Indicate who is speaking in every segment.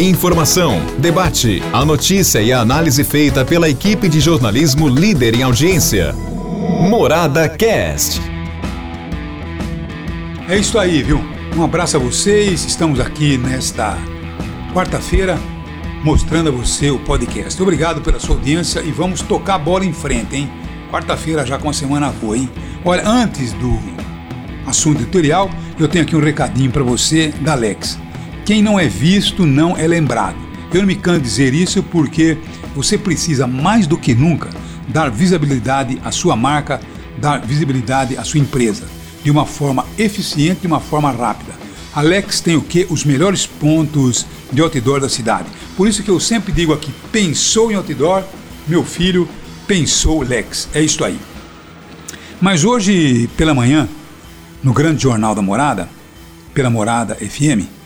Speaker 1: Informação, debate, a notícia e a análise feita pela equipe de jornalismo líder em audiência. Morada Cast.
Speaker 2: É isso aí, viu? Um abraço a vocês. Estamos aqui nesta quarta-feira mostrando a você o podcast. Obrigado pela sua audiência e vamos tocar a bola em frente, hein? Quarta-feira já com a semana boa, hein? Olha, antes do assunto editorial, eu tenho aqui um recadinho para você da Alex. Quem não é visto não é lembrado. Eu não me canso de dizer isso porque você precisa mais do que nunca dar visibilidade à sua marca, dar visibilidade à sua empresa, de uma forma eficiente, de uma forma rápida. Alex tem o que? Os melhores pontos de outdoor da cidade. Por isso que eu sempre digo aqui, pensou em outdoor, meu filho pensou Lex. É isso aí. Mas hoje pela manhã, no grande jornal da Morada, pela Morada FM,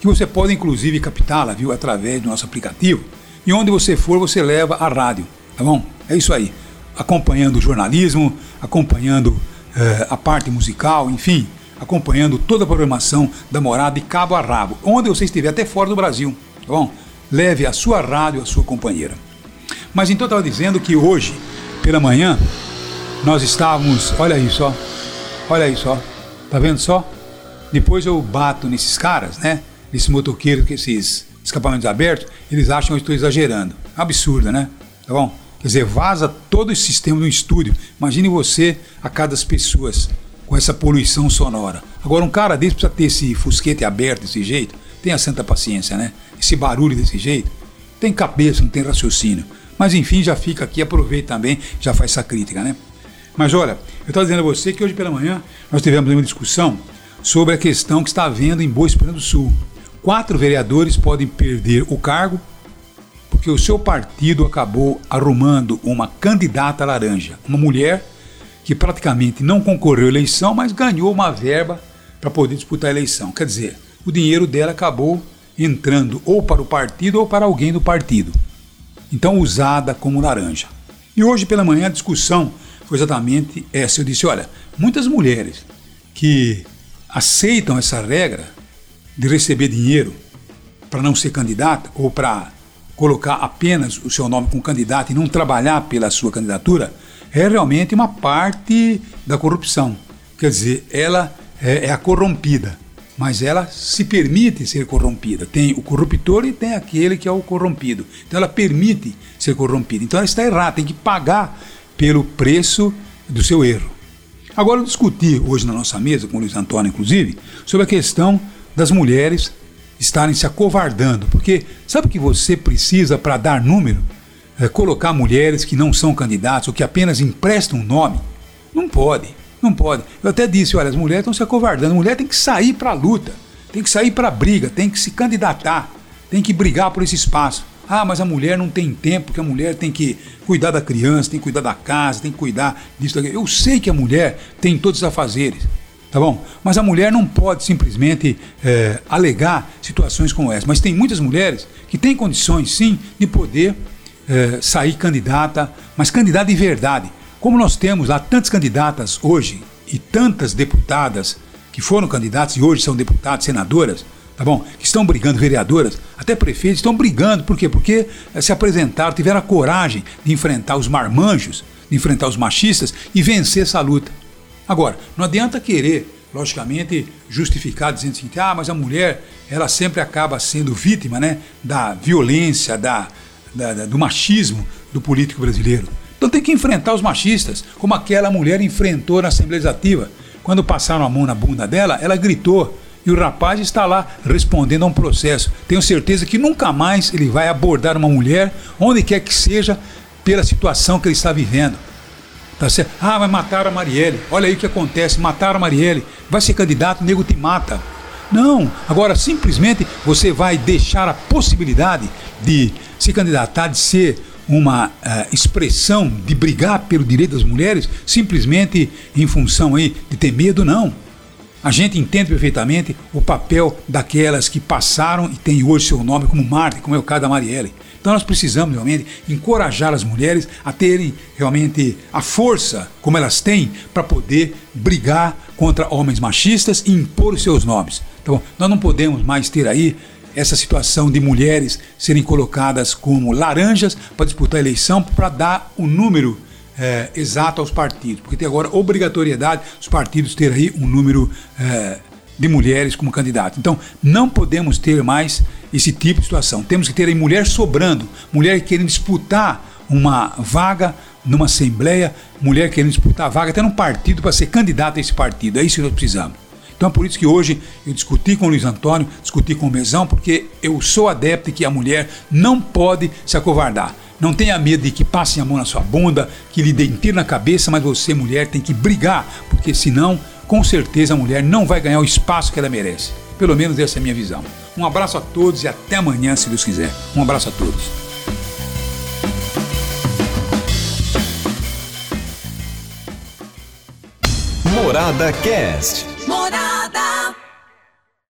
Speaker 2: que você pode inclusive captá-la, viu, através do nosso aplicativo. E onde você for, você leva a rádio, tá bom? É isso aí. Acompanhando o jornalismo, acompanhando eh, a parte musical, enfim, acompanhando toda a programação da morada de cabo a rabo, onde você estiver, até fora do Brasil, tá bom? Leve a sua rádio, a sua companheira. Mas então eu estava dizendo que hoje, pela manhã, nós estávamos. Olha isso, ó. Olha isso, ó. Tá vendo só? Depois eu bato nesses caras, né? Esses motoqueiros com esses escapamentos abertos, eles acham que eu estou exagerando. Absurdo, né? Tá bom? Quer dizer, vaza todo esse sistema do estúdio. Imagine você a cada pessoas com essa poluição sonora. Agora, um cara desse precisa ter esse fusquete aberto desse jeito. Tenha santa paciência, né? Esse barulho desse jeito. Tem cabeça, não tem raciocínio. Mas enfim, já fica aqui, aproveita também, já faz essa crítica, né? Mas olha, eu estava dizendo a você que hoje pela manhã nós tivemos uma discussão sobre a questão que está havendo em Boa Esperança do Sul. Quatro vereadores podem perder o cargo porque o seu partido acabou arrumando uma candidata laranja, uma mulher que praticamente não concorreu à eleição, mas ganhou uma verba para poder disputar a eleição. Quer dizer, o dinheiro dela acabou entrando ou para o partido ou para alguém do partido. Então, usada como laranja. E hoje pela manhã a discussão foi exatamente essa. Eu disse: olha, muitas mulheres que aceitam essa regra de receber dinheiro para não ser candidata ou para colocar apenas o seu nome como candidato e não trabalhar pela sua candidatura, é realmente uma parte da corrupção. Quer dizer, ela é, é a corrompida, mas ela se permite ser corrompida. Tem o corruptor e tem aquele que é o corrompido. Então ela permite ser corrompida. Então ela está errada, tem que pagar pelo preço do seu erro. Agora, eu discuti hoje na nossa mesa, com o Luiz Antônio, inclusive, sobre a questão das mulheres estarem se acovardando. Porque sabe o que você precisa para dar número? É colocar mulheres que não são candidatas ou que apenas emprestam nome? Não pode, não pode. Eu até disse: olha, as mulheres estão se acovardando. A mulher tem que sair para a luta, tem que sair para a briga, tem que se candidatar, tem que brigar por esse espaço. Ah, mas a mulher não tem tempo, porque a mulher tem que cuidar da criança, tem que cuidar da casa, tem que cuidar disso. Daquilo. Eu sei que a mulher tem todos os afazeres, tá bom? Mas a mulher não pode simplesmente é, alegar situações como essa. Mas tem muitas mulheres que têm condições, sim, de poder é, sair candidata, mas candidata de verdade. Como nós temos lá tantas candidatas hoje e tantas deputadas que foram candidatas e hoje são deputadas, senadoras, tá bom? Que estão brigando, vereadoras, até prefeitos, estão brigando. Por quê? Porque eh, se apresentaram, tiveram a coragem de enfrentar os marmanjos, de enfrentar os machistas e vencer essa luta. Agora, não adianta querer, logicamente, justificar dizendo assim, ah, mas a mulher, ela sempre acaba sendo vítima, né, da violência, da, da, da do machismo do político brasileiro. Então tem que enfrentar os machistas, como aquela mulher enfrentou na Assembleia Legislativa. Quando passaram a mão na bunda dela, ela gritou, e o rapaz está lá respondendo a um processo. Tenho certeza que nunca mais ele vai abordar uma mulher, onde quer que seja, pela situação que ele está vivendo. Tá certo? Ah, mas mataram a Marielle. Olha aí o que acontece: mataram a Marielle. Vai ser candidato, o nego te mata. Não, agora simplesmente você vai deixar a possibilidade de se candidatar, de ser uma uh, expressão de brigar pelo direito das mulheres, simplesmente em função aí de ter medo, não. A gente entende perfeitamente o papel daquelas que passaram e têm hoje seu nome como Marte, como é o caso da Marielle. Então nós precisamos realmente encorajar as mulheres a terem realmente a força como elas têm para poder brigar contra homens machistas e impor os seus nomes. Então nós não podemos mais ter aí essa situação de mulheres serem colocadas como laranjas para disputar a eleição para dar o número é, exato aos partidos, porque tem agora obrigatoriedade os partidos ter aí um número é, de mulheres como candidato. Então, não podemos ter mais esse tipo de situação. Temos que ter aí mulher sobrando, mulher querendo disputar uma vaga numa assembleia, mulher querendo disputar vaga até num partido para ser candidata a esse partido. É isso que nós precisamos. Então é por isso que hoje eu discuti com o Luiz Antônio, discuti com o Mesão, porque eu sou adepto de que a mulher não pode se acovardar. Não tenha medo de que passem a mão na sua bunda, que lhe deem tiro na cabeça, mas você, mulher, tem que brigar, porque senão, com certeza, a mulher não vai ganhar o espaço que ela merece. Pelo menos essa é a minha visão. Um abraço a todos e até amanhã, se Deus quiser. Um abraço a todos.
Speaker 1: Morada Cast. Morada.